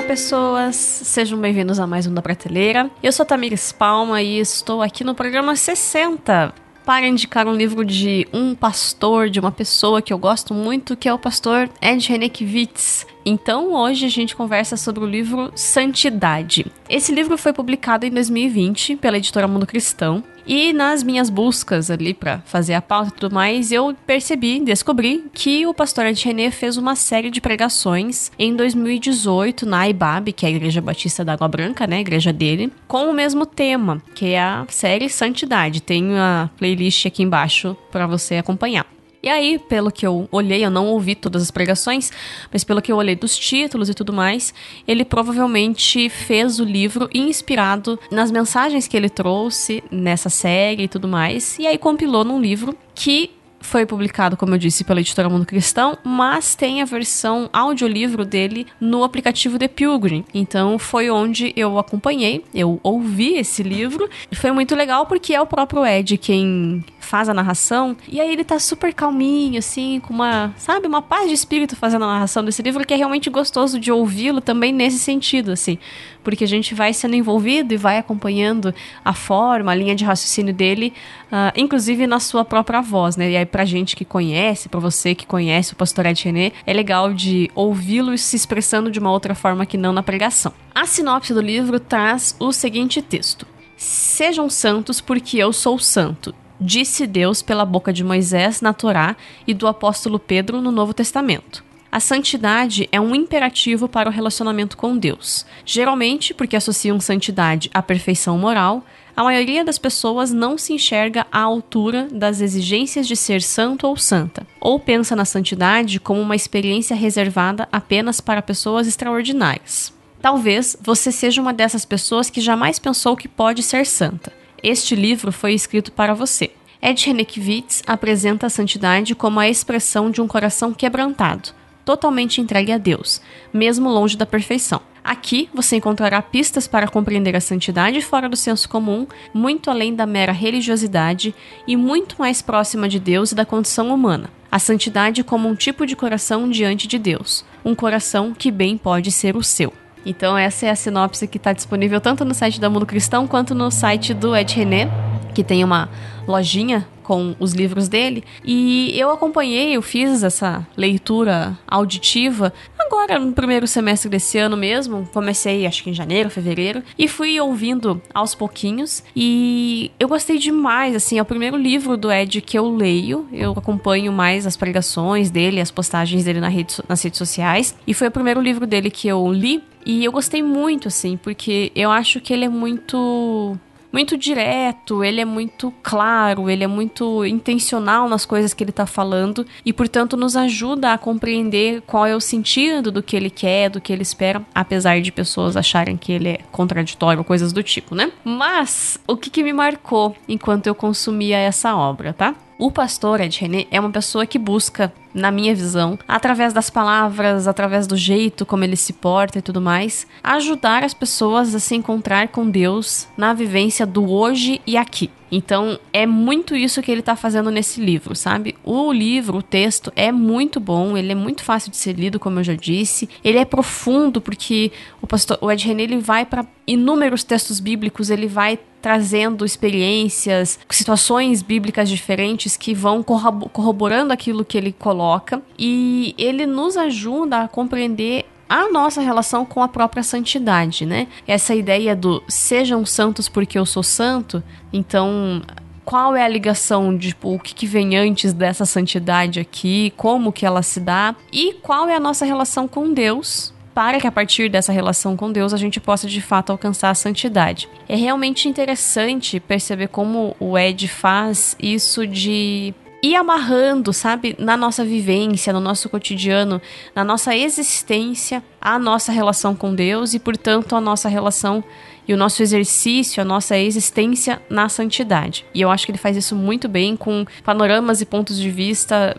Olá, pessoas! Sejam bem-vindos a mais um da Prateleira. Eu sou a Tamires Palma e estou aqui no programa 60 para indicar um livro de um pastor, de uma pessoa que eu gosto muito, que é o pastor Ed Renekiewicz. Então, hoje a gente conversa sobre o livro Santidade. Esse livro foi publicado em 2020 pela editora Mundo Cristão. E nas minhas buscas ali para fazer a pauta e tudo mais, eu percebi, descobri que o pastor René fez uma série de pregações em 2018 na IBAB, que é a Igreja Batista da Água Branca, né, a igreja dele, com o mesmo tema, que é a série Santidade. Tem a playlist aqui embaixo para você acompanhar. E aí, pelo que eu olhei, eu não ouvi todas as pregações, mas pelo que eu olhei dos títulos e tudo mais, ele provavelmente fez o livro inspirado nas mensagens que ele trouxe nessa série e tudo mais, e aí compilou num livro que foi publicado, como eu disse, pela editora Mundo Cristão, mas tem a versão audiolivro dele no aplicativo The Pilgrim. Então foi onde eu acompanhei, eu ouvi esse livro. E foi muito legal porque é o próprio Ed quem faz a narração. E aí ele tá super calminho, assim, com uma, sabe, uma paz de espírito fazendo a narração desse livro, que é realmente gostoso de ouvi-lo também nesse sentido, assim. Porque a gente vai sendo envolvido e vai acompanhando a forma, a linha de raciocínio dele, uh, inclusive na sua própria voz, né? E aí pra gente que conhece, pra você que conhece o pastor Ed René, é legal de ouvi-lo se expressando de uma outra forma que não na pregação. A sinopse do livro traz o seguinte texto. Sejam santos porque eu sou santo disse Deus pela boca de Moisés na Torá e do apóstolo Pedro no Novo Testamento. A santidade é um imperativo para o relacionamento com Deus. Geralmente, porque associam santidade à perfeição moral, a maioria das pessoas não se enxerga à altura das exigências de ser santo ou santa, ou pensa na santidade como uma experiência reservada apenas para pessoas extraordinárias. Talvez você seja uma dessas pessoas que jamais pensou que pode ser santa. Este livro foi escrito para você. Ed Renekiewicz apresenta a santidade como a expressão de um coração quebrantado, totalmente entregue a Deus, mesmo longe da perfeição. Aqui você encontrará pistas para compreender a santidade fora do senso comum, muito além da mera religiosidade e muito mais próxima de Deus e da condição humana. A santidade como um tipo de coração diante de Deus, um coração que bem pode ser o seu. Então essa é a sinopse que está disponível tanto no site da Mundo Cristão quanto no site do Ed René, que tem uma lojinha com os livros dele. E eu acompanhei, eu fiz essa leitura auditiva agora no primeiro semestre desse ano mesmo. Comecei acho que em janeiro, fevereiro, e fui ouvindo aos pouquinhos. E eu gostei demais, assim, é o primeiro livro do Ed que eu leio. Eu acompanho mais as pregações dele, as postagens dele na rede, nas redes sociais. E foi o primeiro livro dele que eu li. E eu gostei muito, assim, porque eu acho que ele é muito muito direto, ele é muito claro, ele é muito intencional nas coisas que ele está falando e, portanto, nos ajuda a compreender qual é o sentido do que ele quer, do que ele espera, apesar de pessoas acharem que ele é contraditório, coisas do tipo, né? Mas o que, que me marcou enquanto eu consumia essa obra, tá? O pastor Ed René é uma pessoa que busca, na minha visão, através das palavras, através do jeito como ele se porta e tudo mais, ajudar as pessoas a se encontrar com Deus na vivência do hoje e aqui. Então, é muito isso que ele está fazendo nesse livro, sabe? O livro, o texto é muito bom, ele é muito fácil de ser lido, como eu já disse. Ele é profundo porque o pastor o Ed René ele vai para inúmeros textos bíblicos, ele vai trazendo experiências, situações bíblicas diferentes que vão corroborando aquilo que ele coloca e ele nos ajuda a compreender a nossa relação com a própria santidade, né? Essa ideia do sejam santos porque eu sou santo, então qual é a ligação tipo, o que, que, vem antes dessa santidade aqui, como que ela se dá e qual é a nossa relação com Deus para que a partir dessa relação com Deus a gente possa de fato alcançar a santidade. É realmente interessante perceber como o Ed faz isso de ir amarrando, sabe, na nossa vivência, no nosso cotidiano, na nossa existência, a nossa relação com Deus e, portanto, a nossa relação e o nosso exercício, a nossa existência na santidade. E eu acho que ele faz isso muito bem com panoramas e pontos de vista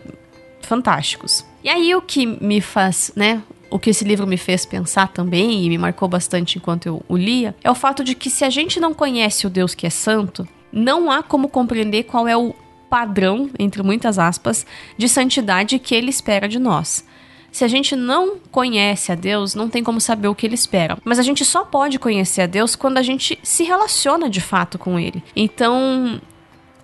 fantásticos. E aí o que me faz, né, o que esse livro me fez pensar também e me marcou bastante enquanto eu o lia, é o fato de que se a gente não conhece o Deus que é santo, não há como compreender qual é o padrão, entre muitas aspas, de santidade que ele espera de nós. se a gente não conhece a Deus, não tem como saber o que ele espera. Mas a gente só pode conhecer a Deus quando a gente se relaciona de fato com ele. Então,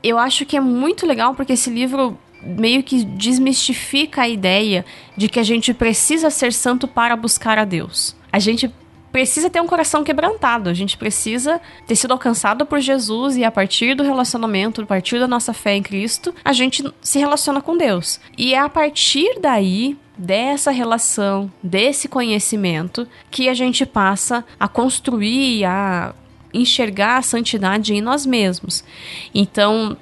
eu acho que é muito legal porque esse livro meio que desmistifica a ideia de que a gente precisa ser santo para buscar a Deus. A gente precisa ter um coração quebrantado, a gente precisa ter sido alcançado por Jesus e a partir do relacionamento, a partir da nossa fé em Cristo, a gente se relaciona com Deus. E é a partir daí dessa relação, desse conhecimento, que a gente passa a construir, a enxergar a santidade em nós mesmos. Então,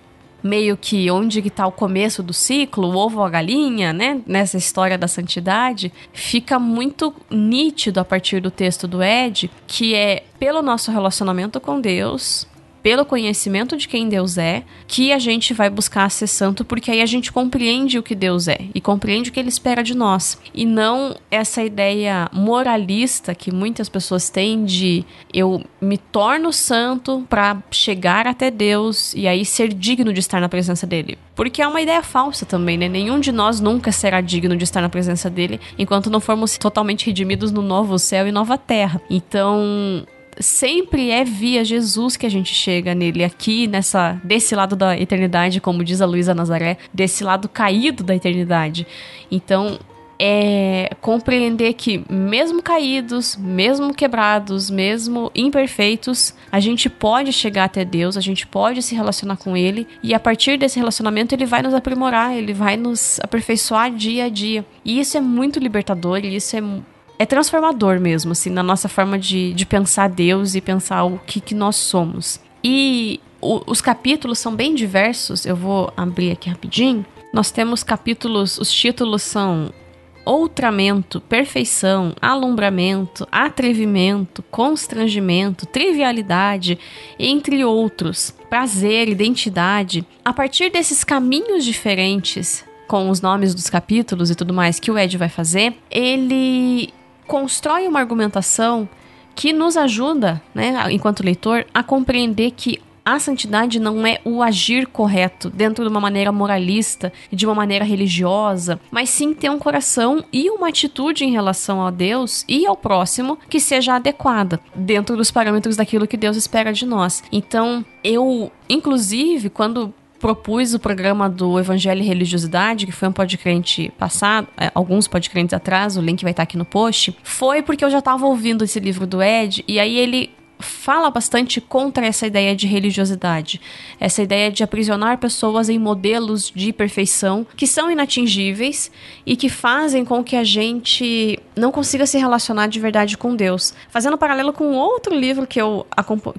meio que onde que tá o começo do ciclo, o ovo ou a galinha, né? Nessa história da santidade, fica muito nítido a partir do texto do Ed, que é pelo nosso relacionamento com Deus, pelo conhecimento de quem Deus é, que a gente vai buscar ser santo, porque aí a gente compreende o que Deus é e compreende o que ele espera de nós. E não essa ideia moralista que muitas pessoas têm de eu me torno santo para chegar até Deus e aí ser digno de estar na presença dele. Porque é uma ideia falsa também, né? Nenhum de nós nunca será digno de estar na presença dele enquanto não formos totalmente redimidos no novo céu e nova terra. Então, sempre é via Jesus que a gente chega nele aqui nessa desse lado da eternidade, como diz a Luísa Nazaré, desse lado caído da eternidade. Então, é compreender que mesmo caídos, mesmo quebrados, mesmo imperfeitos, a gente pode chegar até Deus, a gente pode se relacionar com ele e a partir desse relacionamento ele vai nos aprimorar, ele vai nos aperfeiçoar dia a dia. E isso é muito libertador e isso é é transformador mesmo, assim, na nossa forma de, de pensar Deus e pensar o que, que nós somos. E o, os capítulos são bem diversos, eu vou abrir aqui rapidinho. Nós temos capítulos, os títulos são outramento, perfeição, alumbramento, atrevimento, constrangimento, trivialidade, entre outros, prazer, identidade. A partir desses caminhos diferentes, com os nomes dos capítulos e tudo mais que o Ed vai fazer, ele constrói uma argumentação que nos ajuda, né, enquanto leitor, a compreender que a santidade não é o agir correto dentro de uma maneira moralista e de uma maneira religiosa, mas sim ter um coração e uma atitude em relação a Deus e ao próximo que seja adequada dentro dos parâmetros daquilo que Deus espera de nós. Então, eu, inclusive, quando propus o programa do Evangelho e Religiosidade, que foi um podcrente passado, é, alguns podcrentes atrás, o link vai estar aqui no post, foi porque eu já estava ouvindo esse livro do Ed, e aí ele fala bastante contra essa ideia de religiosidade, essa ideia de aprisionar pessoas em modelos de perfeição que são inatingíveis e que fazem com que a gente não consiga se relacionar de verdade com Deus. Fazendo paralelo com outro livro que eu,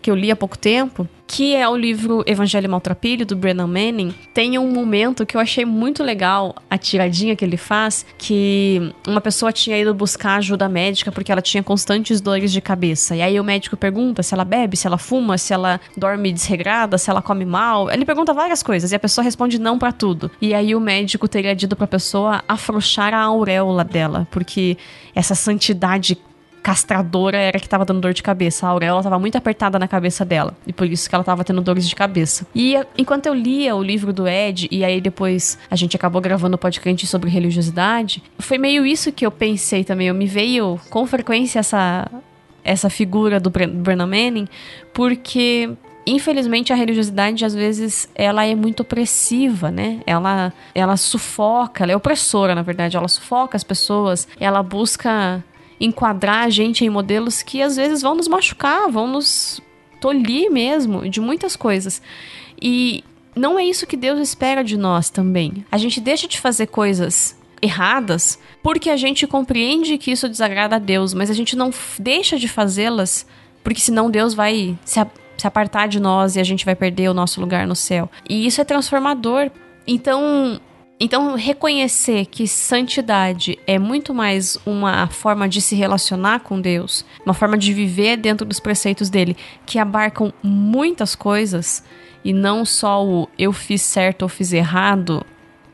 que eu li há pouco tempo, que é o livro Evangelho Maltrapilho, do Brennan Manning, tem um momento que eu achei muito legal, a tiradinha que ele faz, que uma pessoa tinha ido buscar ajuda médica porque ela tinha constantes dores de cabeça. E aí o médico pergunta se ela bebe, se ela fuma, se ela dorme desregrada, se ela come mal. Ele pergunta várias coisas e a pessoa responde não para tudo. E aí o médico teria dito pra pessoa afrouxar a auréola dela, porque essa santidade castradora era que tava dando dor de cabeça. A auréola tava muito apertada na cabeça dela. E por isso que ela tava tendo dores de cabeça. E enquanto eu lia o livro do Ed, e aí depois a gente acabou gravando o podcast sobre religiosidade, foi meio isso que eu pensei também. Eu me veio com frequência essa, essa figura do Brennan Manning, porque infelizmente a religiosidade às vezes ela é muito opressiva, né? Ela ela sufoca, ela é opressora, na verdade, ela sufoca as pessoas, ela busca enquadrar a gente em modelos que às vezes vão nos machucar, vão nos tolir mesmo de muitas coisas. E não é isso que Deus espera de nós também. A gente deixa de fazer coisas erradas porque a gente compreende que isso desagrada a Deus, mas a gente não deixa de fazê-las porque senão Deus vai se, se apartar de nós e a gente vai perder o nosso lugar no céu. E isso é transformador. Então, então, reconhecer que santidade é muito mais uma forma de se relacionar com Deus, uma forma de viver dentro dos preceitos dele, que abarcam muitas coisas e não só o eu fiz certo ou fiz errado,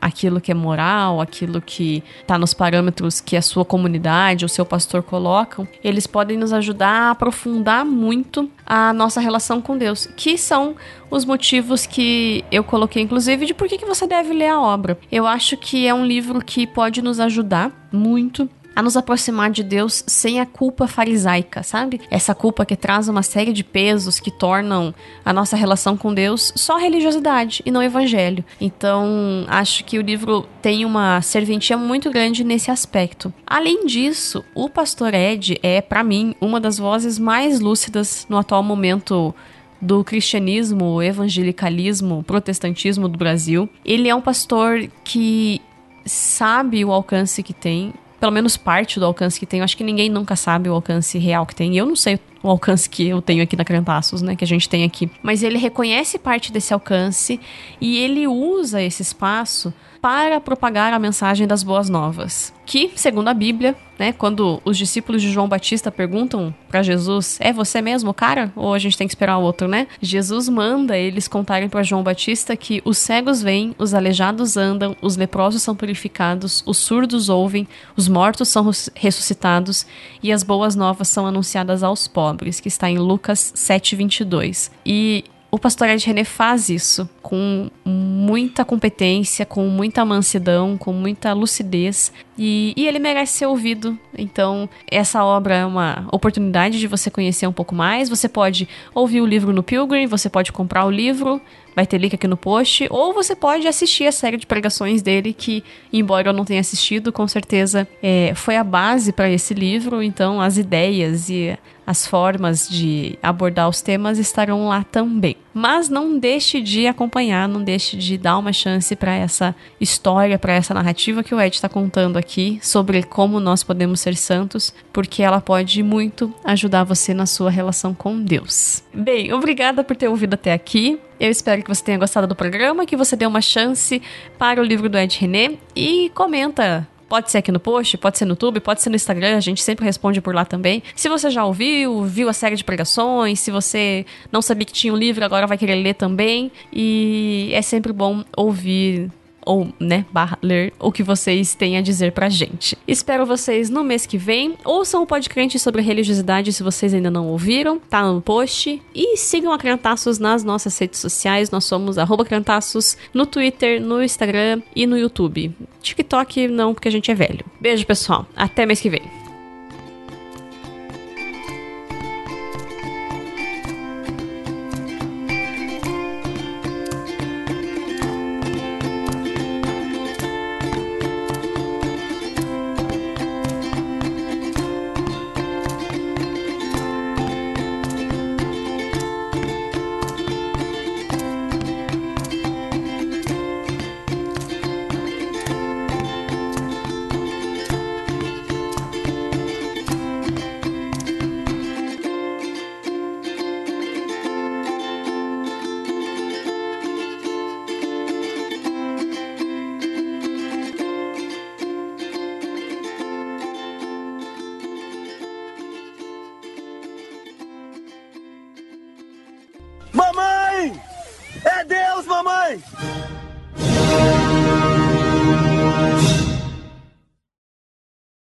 aquilo que é moral, aquilo que está nos parâmetros que a sua comunidade, o seu pastor colocam, eles podem nos ajudar a aprofundar muito a nossa relação com Deus, que são os motivos que eu coloquei, inclusive, de por que, você deve ler a obra. Eu acho que é um livro que pode nos ajudar muito a nos aproximar de Deus sem a culpa farisaica, sabe? Essa culpa que traz uma série de pesos que tornam a nossa relação com Deus só religiosidade e não evangelho. Então, acho que o livro tem uma serventia muito grande nesse aspecto. Além disso, o pastor Ed é, para mim, uma das vozes mais lúcidas no atual momento do cristianismo, evangelicalismo, protestantismo do Brasil. Ele é um pastor que sabe o alcance que tem, pelo menos parte do alcance que tem. Eu acho que ninguém nunca sabe o alcance real que tem. Eu não sei o alcance que eu tenho aqui na Crentaços, né? Que a gente tem aqui. Mas ele reconhece parte desse alcance e ele usa esse espaço para propagar a mensagem das boas novas. Que, segundo a Bíblia, né, quando os discípulos de João Batista perguntam para Jesus: "É você mesmo, cara? Ou a gente tem que esperar outro, né?" Jesus manda eles contarem para João Batista que os cegos vêm, os aleijados andam, os leprosos são purificados, os surdos ouvem, os mortos são ressuscitados e as boas novas são anunciadas aos pobres, que está em Lucas 7:22. E o pastor Ed René faz isso com muita competência, com muita mansidão, com muita lucidez e, e, ele merece ser ouvido. Então, essa obra é uma oportunidade de você conhecer um pouco mais. Você pode ouvir o livro no Pilgrim, você pode comprar o livro, vai ter link aqui no post, ou você pode assistir a série de pregações dele, que, embora eu não tenha assistido, com certeza é, foi a base para esse livro. Então, as ideias e as formas de abordar os temas estarão lá também. Mas não deixe de acompanhar, não deixe de dar uma chance para essa história, para essa narrativa que o Ed está contando aqui sobre como nós podemos ser santos, porque ela pode muito ajudar você na sua relação com Deus. Bem, obrigada por ter ouvido até aqui. Eu espero que você tenha gostado do programa, que você dê uma chance para o livro do Ed René e comenta Pode ser aqui no post, pode ser no YouTube, pode ser no Instagram, a gente sempre responde por lá também. Se você já ouviu, viu a série de pregações, se você não sabia que tinha um livro, agora vai querer ler também. E é sempre bom ouvir ou, né, barra, ler o que vocês têm a dizer pra gente. Espero vocês no mês que vem. Ouçam o podcast sobre religiosidade se vocês ainda não ouviram, tá no post. E sigam a Crentaços nas nossas redes sociais. Nós somos arroba Crentaços no Twitter, no Instagram e no YouTube. TikTok não, porque a gente é velho. Beijo, pessoal. Até mês que vem.